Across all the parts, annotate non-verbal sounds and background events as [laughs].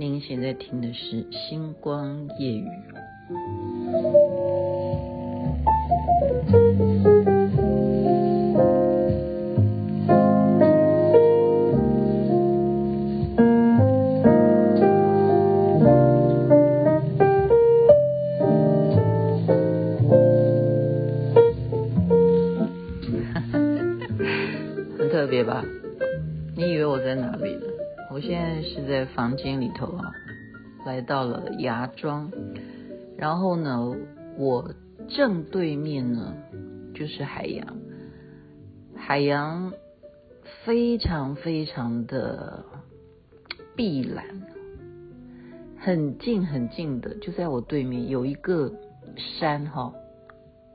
您现在听的是《星光夜语》。[laughs] 很特别吧？你以为我在哪里呢？我现在是在房间里头啊，来到了芽庄，然后呢，我正对面呢就是海洋，海洋非常非常的碧蓝，很近很近的就在我对面有一个山哈，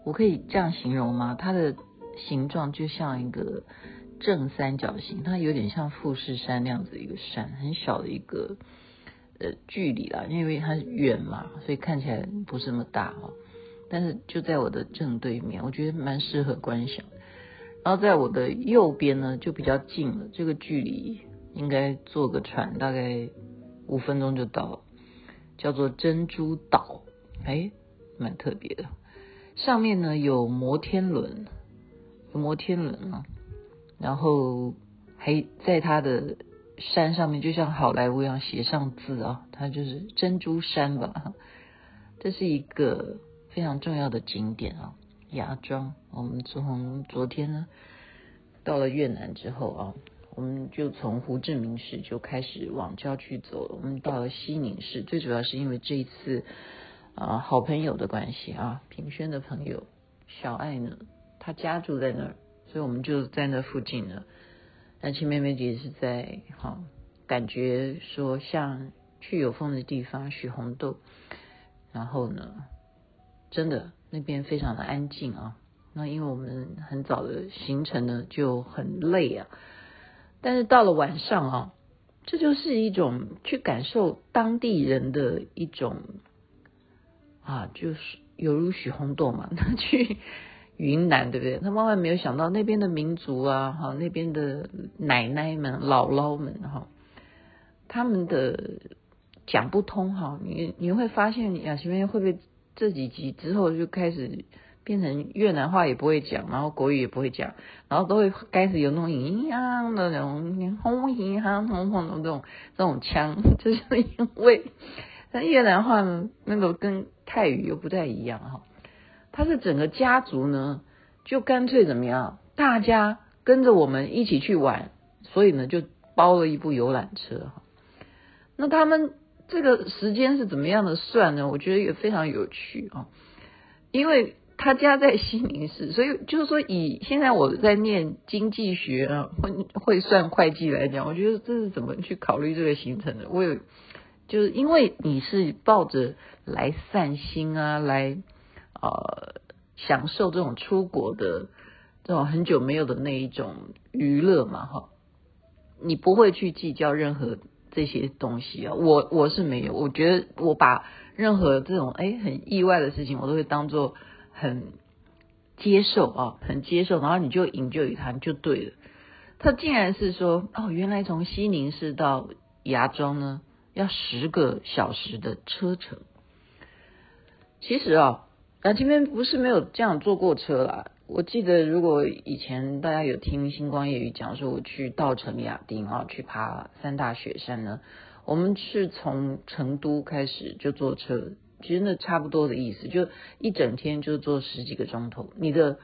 我可以这样形容吗？它的形状就像一个。正三角形，它有点像富士山那样子一个山，很小的一个呃距离啦，因为它远嘛，所以看起来不是那么大哦。但是就在我的正对面，我觉得蛮适合观赏。然后在我的右边呢，就比较近了，这个距离应该坐个船大概五分钟就到了，叫做珍珠岛，哎，蛮特别的。上面呢有摩天轮，有摩天轮啊。然后还在他的山上面，就像好莱坞一样写上字啊，它就是珍珠山吧。这是一个非常重要的景点啊，芽庄。我们从昨天呢到了越南之后啊，我们就从胡志明市就开始往郊区走了。我们到了西宁市，最主要是因为这一次啊好朋友的关系啊，平轩的朋友小爱呢，他家住在那儿。所以我们就在那附近了。那青妹妹姐是在哈，感觉说像去有风的地方，许红豆。然后呢，真的那边非常的安静啊。那因为我们很早的行程呢就很累啊，但是到了晚上啊，这就是一种去感受当地人的一种啊，就是犹如许红豆嘛，那 [laughs] 去。云南对不对？他万万没有想到那边的民族啊，哈，那边的奶奶们、姥姥们，哈，他们的讲不通哈。你你会发现，雅琪妹会不会这几集之后就开始变成越南话也不会讲，然后国语也不会讲，然后都会开始有那种一样的那种轰一样轰轰的这种这种腔，[laughs] 就是因为但越南话呢，那个跟泰语又不太一样哈。他是整个家族呢，就干脆怎么样？大家跟着我们一起去玩，所以呢，就包了一部游览车。那他们这个时间是怎么样的算呢？我觉得也非常有趣啊，因为他家在西宁市，所以就是说，以现在我在念经济学啊，会会算会计来讲，我觉得这是怎么去考虑这个行程的？我有，就是因为你是抱着来散心啊，来。呃，享受这种出国的这种很久没有的那一种娱乐嘛，哈，你不会去计较任何这些东西啊。我我是没有，我觉得我把任何这种哎很意外的事情，我都会当做很接受啊，很接受，然后你就引咎于他就对了。他竟然是说哦，原来从西宁市到芽庄呢要十个小时的车程。其实啊。那这边不是没有这样坐过车啦。我记得如果以前大家有听星光夜雨讲说，我去稻城亚丁啊，去爬三大雪山呢，我们是从成都开始就坐车，其实那差不多的意思，就一整天就坐十几个钟头。你的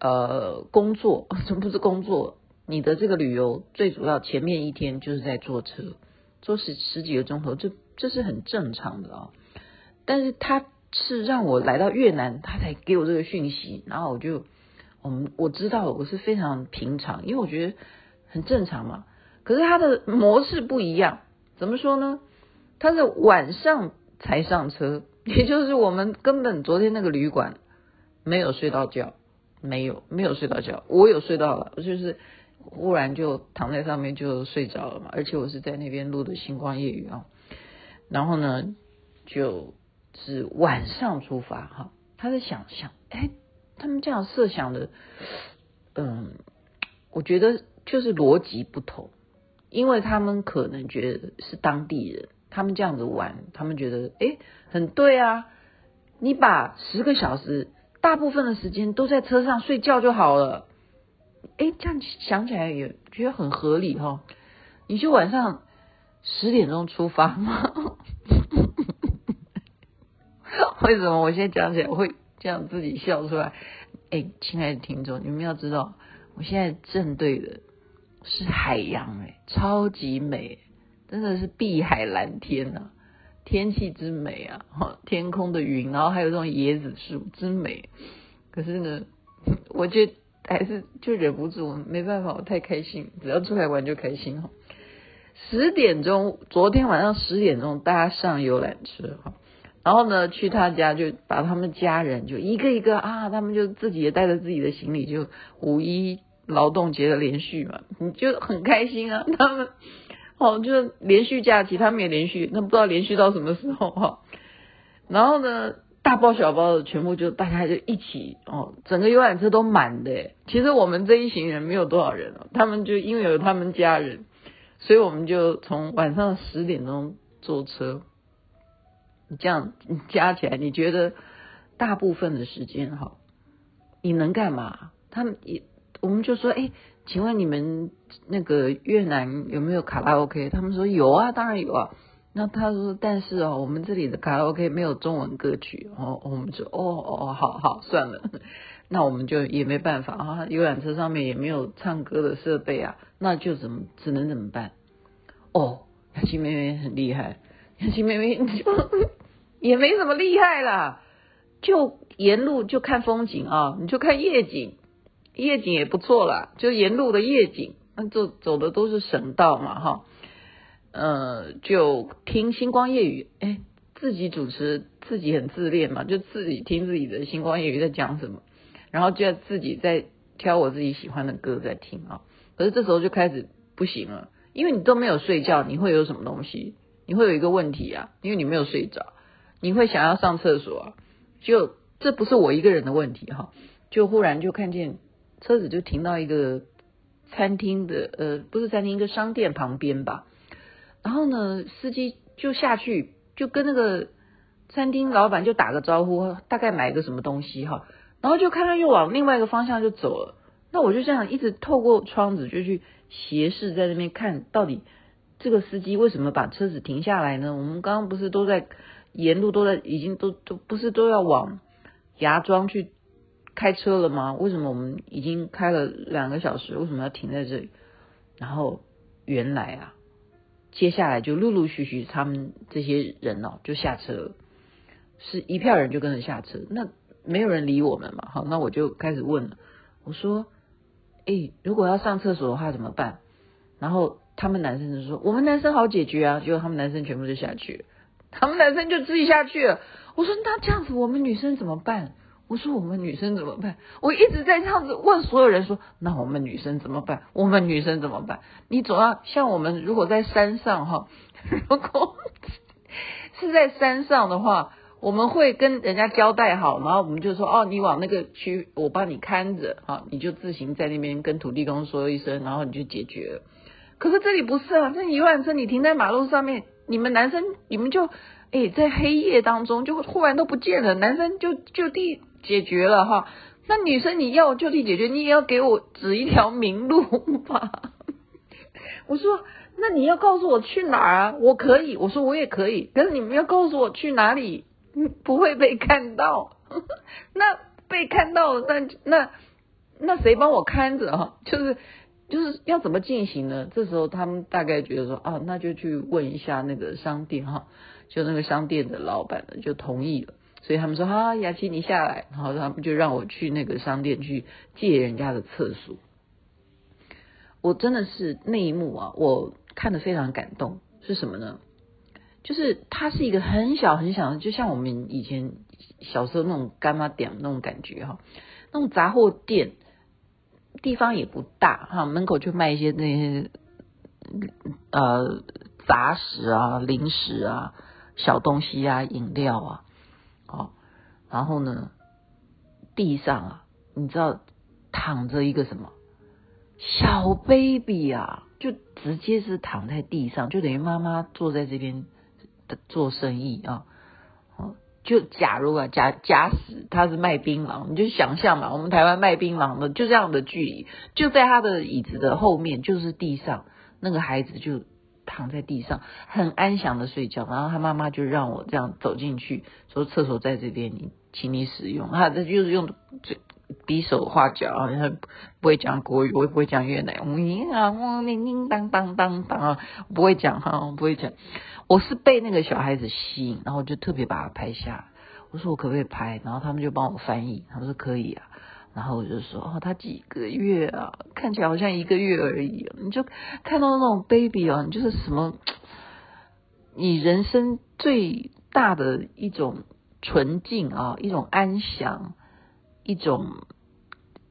呃工作，[laughs] 这不是工作，你的这个旅游最主要前面一天就是在坐车，坐十十几个钟头，这这是很正常的啊。但是他。是让我来到越南，他才给我这个讯息，然后我就，我们我知道我是非常平常，因为我觉得很正常嘛。可是他的模式不一样，怎么说呢？他是晚上才上车，[laughs] 也就是我们根本昨天那个旅馆没有睡到觉，没有没有睡到觉，我有睡到了，就是忽然就躺在上面就睡着了嘛，而且我是在那边录的星光夜语啊，然后呢就。是晚上出发哈，他在想想，哎，他们这样设想的，嗯，我觉得就是逻辑不同，因为他们可能觉得是当地人，他们这样子玩，他们觉得哎很对啊，你把十个小时大部分的时间都在车上睡觉就好了，哎这样想起来也觉得很合理哈，你就晚上十点钟出发吗？[laughs] 为什么我现在讲起来会这样自己笑出来？诶亲爱的听众，你们要知道，我现在正对的是海洋，诶超级美。真的是碧海蓝天呐、啊，天气之美啊，天空的云，然后还有这种椰子树之美。可是呢，[laughs] 我就还是就忍不住，没办法，我太开心，只要出来玩就开心哈。十点钟，昨天晚上十点钟，大家上游览车哈，然后呢，去他家就把他们家人就一个一个啊，他们就自己也带着自己的行李，就五一劳动节的连续嘛，你就很开心啊，[laughs] 他们。哦，就是连续假期，他们也连续，那不知道连续到什么时候哈。然后呢，大包小包的全部就大家就一起哦，整个游览车都满的。其实我们这一行人没有多少人哦，他们就因为有他们家人，所以我们就从晚上十点钟坐车。你这样加起来，你觉得大部分的时间哈，你能干嘛？他们也，我们就说，哎。请问你们那个越南有没有卡拉 OK？他们说有啊，当然有啊。那他说，但是哦，我们这里的卡拉 OK 没有中文歌曲。哦，我们说，哦哦，好好，算了，[laughs] 那我们就也没办法啊。游览车上面也没有唱歌的设备啊，那就怎么只能怎么办？哦，雅琪妹妹很厉害，雅琪妹妹就也没什么厉害啦，就沿路就看风景啊，你就看夜景。夜景也不错啦，就沿路的夜景，那走走的都是省道嘛，哈，呃，就听星光夜语，哎，自己主持，自己很自恋嘛，就自己听自己的星光夜语在讲什么，然后就要自己在挑我自己喜欢的歌在听啊，可是这时候就开始不行了，因为你都没有睡觉，你会有什么东西？你会有一个问题啊，因为你没有睡着，你会想要上厕所，就这不是我一个人的问题哈，就忽然就看见。车子就停到一个餐厅的，呃，不是餐厅，一个商店旁边吧。然后呢，司机就下去，就跟那个餐厅老板就打个招呼，大概买个什么东西哈。然后就看他又往另外一个方向就走了。那我就这样一直透过窗子就去斜视在那边看，到底这个司机为什么把车子停下来呢？我们刚刚不是都在沿路都在，已经都都不是都要往芽庄去。开车了吗？为什么我们已经开了两个小时，为什么要停在这里？然后原来啊，接下来就陆陆续续他们这些人哦就下车了，是一票人就跟着下车。那没有人理我们嘛？好，那我就开始问了，我说：“诶，如果要上厕所的话怎么办？”然后他们男生就说：“我们男生好解决啊。”结果他们男生全部就下去了，他们男生就自己下去了。我说：“那这样子我们女生怎么办？”我说我们女生怎么办？我一直在这样子问所有人说，那我们女生怎么办？我们女生怎么办？你总要像我们，如果在山上哈，如果 [laughs] 是在山上的话，我们会跟人家交代好，然后我们就说哦，你往那个区，我帮你看着哈，你就自行在那边跟土地公说一声，然后你就解决了。可是这里不是啊，这游览车你停在马路上面，你们男生你们就哎在黑夜当中就忽然都不见了，男生就就地。解决了哈，那女生你要就地解决，你也要给我指一条明路吧。[laughs] 我说，那你要告诉我去哪儿啊？我可以，我说我也可以，可是你们要告诉我去哪里，不会被看到。[laughs] 那被看到，那那那谁帮我看着哈？就是就是要怎么进行呢？这时候他们大概觉得说啊，那就去问一下那个商店哈，就那个商店的老板呢就同意了。所以他们说啊，雅琪你下来，然后他们就让我去那个商店去借人家的厕所。我真的是那一幕啊，我看得非常感动。是什么呢？就是它是一个很小很小的，就像我们以前小时候那种干妈店那种感觉哈，那种杂货店，地方也不大哈，门口就卖一些那些呃杂食啊、零食啊、小东西啊、饮料啊。哦，然后呢，地上啊，你知道躺着一个什么小 baby 啊，就直接是躺在地上，就等于妈妈坐在这边做生意啊，就假如啊，假假使他是卖槟榔，你就想象嘛，我们台湾卖槟榔的就这样的距离，就在他的椅子的后面就是地上，那个孩子就躺在地上，很安详的睡觉，然后他妈妈就让我这样走进去，说厕所在这边，你请你使用，他这就是用嘴。比手画脚啊，他不会讲国语，我也不会讲越南语啊，我叮叮当当当当啊，不会讲哈，不会讲。我是被那个小孩子吸引，然后我就特别把他拍下。我说我可不可以拍？然后他们就帮我翻译，他说可以啊。然后我就说哦，他几个月啊？看起来好像一个月而已。你就看到那种 baby 啊，你就是什么？[tsk] 你人生最大的一种纯净啊，一种安详。一种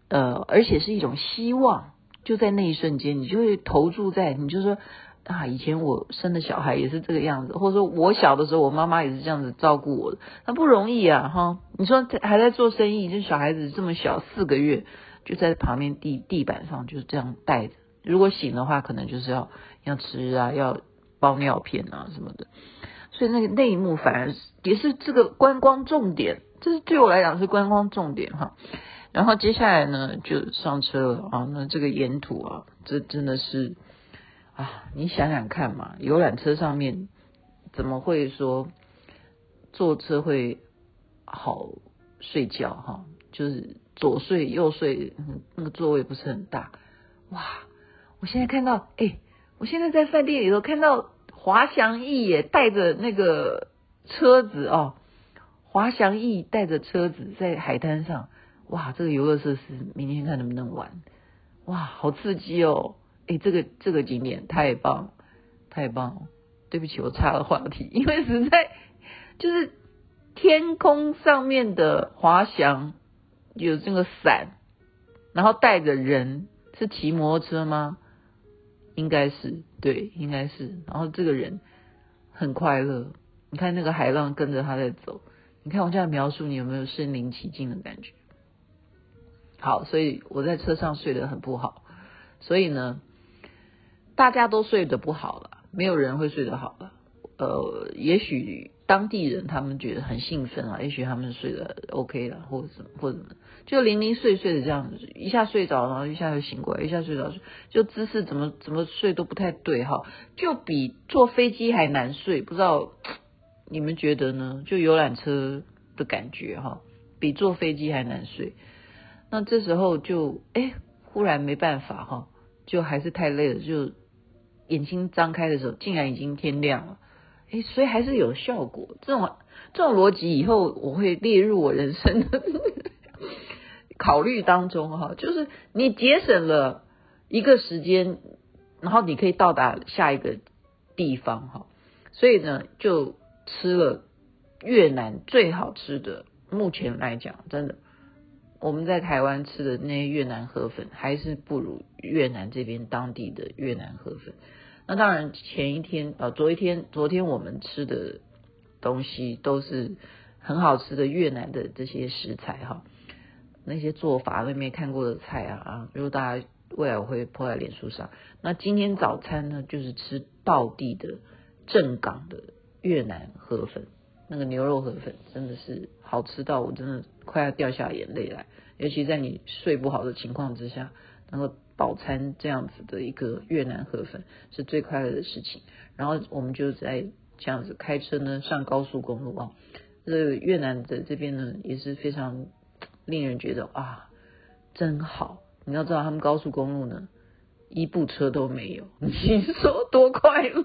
呃，而且是一种希望，就在那一瞬间，你就会投注在，你就说啊，以前我生的小孩也是这个样子，或者说我小的时候，我妈妈也是这样子照顾我的，那不容易啊，哈！你说还在做生意，就小孩子这么小，四个月就在旁边地地板上就是这样带着，如果醒的话，可能就是要要吃啊，要包尿片啊什么的，所以那个那一幕反而也是这个观光重点。这是对我来讲是观光重点哈，然后接下来呢就上车了啊，那这个沿途啊，这真的是啊，你想想看嘛，游览车上面怎么会说坐车会好睡觉哈？就是左睡右睡，那个座位不是很大哇！我现在看到哎，我现在在饭店里头看到滑翔翼也带着那个车子哦。滑翔翼带着车子在海滩上，哇，这个游乐设施明天看能不能玩，哇，好刺激哦！诶，这个这个景点太棒，太棒！对不起，我岔了话题，[laughs] 因为实在就是天空上面的滑翔有这个伞，然后带着人，是骑摩托车吗？应该是，对，应该是。然后这个人很快乐，你看那个海浪跟着他在走。你看我这样描述，你有没有身临其境的感觉？好，所以我在车上睡得很不好，所以呢，大家都睡得不好了，没有人会睡得好了。呃，也许当地人他们觉得很兴奋啊，也许他们睡得 OK 了，或者什么，或者什么，就零零碎碎的这样子，一下睡着，然后一下又醒过来，一下睡着，就姿势怎么怎么睡都不太对哈，就比坐飞机还难睡，不知道。你们觉得呢？就游览车的感觉哈，比坐飞机还难睡。那这时候就哎，忽然没办法哈，就还是太累了，就眼睛张开的时候，竟然已经天亮了。哎，所以还是有效果。这种这种逻辑以后我会列入我人生的 [laughs] 考虑当中哈，就是你节省了一个时间，然后你可以到达下一个地方哈。所以呢，就。吃了越南最好吃的，目前来讲，真的，我们在台湾吃的那些越南河粉，还是不如越南这边当地的越南河粉。那当然，前一天啊，昨一天，昨天我们吃的东西都是很好吃的越南的这些食材哈，那些做法都没看过的菜啊啊，如果大家未来我会 po 在脸书上。那今天早餐呢，就是吃道地的正港的。越南河粉，那个牛肉河粉真的是好吃到我真的快要掉下眼泪来，尤其在你睡不好的情况之下，能够饱餐这样子的一个越南河粉是最快乐的事情。然后我们就在这样子开车呢上高速公路啊，这越南的这边呢也是非常令人觉得啊真好。你要知道他们高速公路呢一部车都没有，你说多快乐。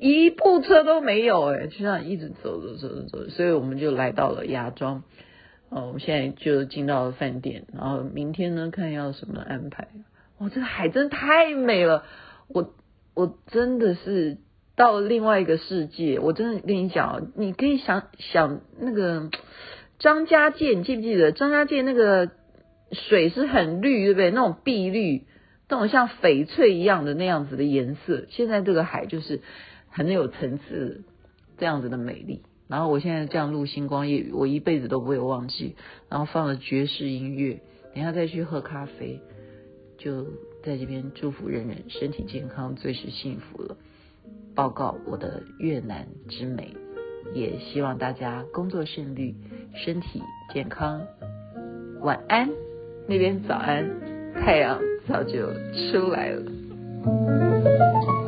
一部车都没有哎，就这样一直走走走走，所以我们就来到了芽庄。哦，我们现在就进到了饭店，然后明天呢，看要什么安排。哇，这个海真的太美了，我我真的是到了另外一个世界。我真的跟你讲，你可以想想那个张家界，你记不记得张家界那个水是很绿，对不对？那种碧绿，那种像翡翠一样的那样子的颜色。现在这个海就是。很有层次，这样子的美丽。然后我现在这样录星光夜语，我一辈子都不会忘记。然后放了爵士音乐，等下再去喝咖啡，就在这边祝福人人身体健康，最是幸福了。报告我的越南之美，也希望大家工作顺利，身体健康。晚安，那边早安，太阳早就出来了。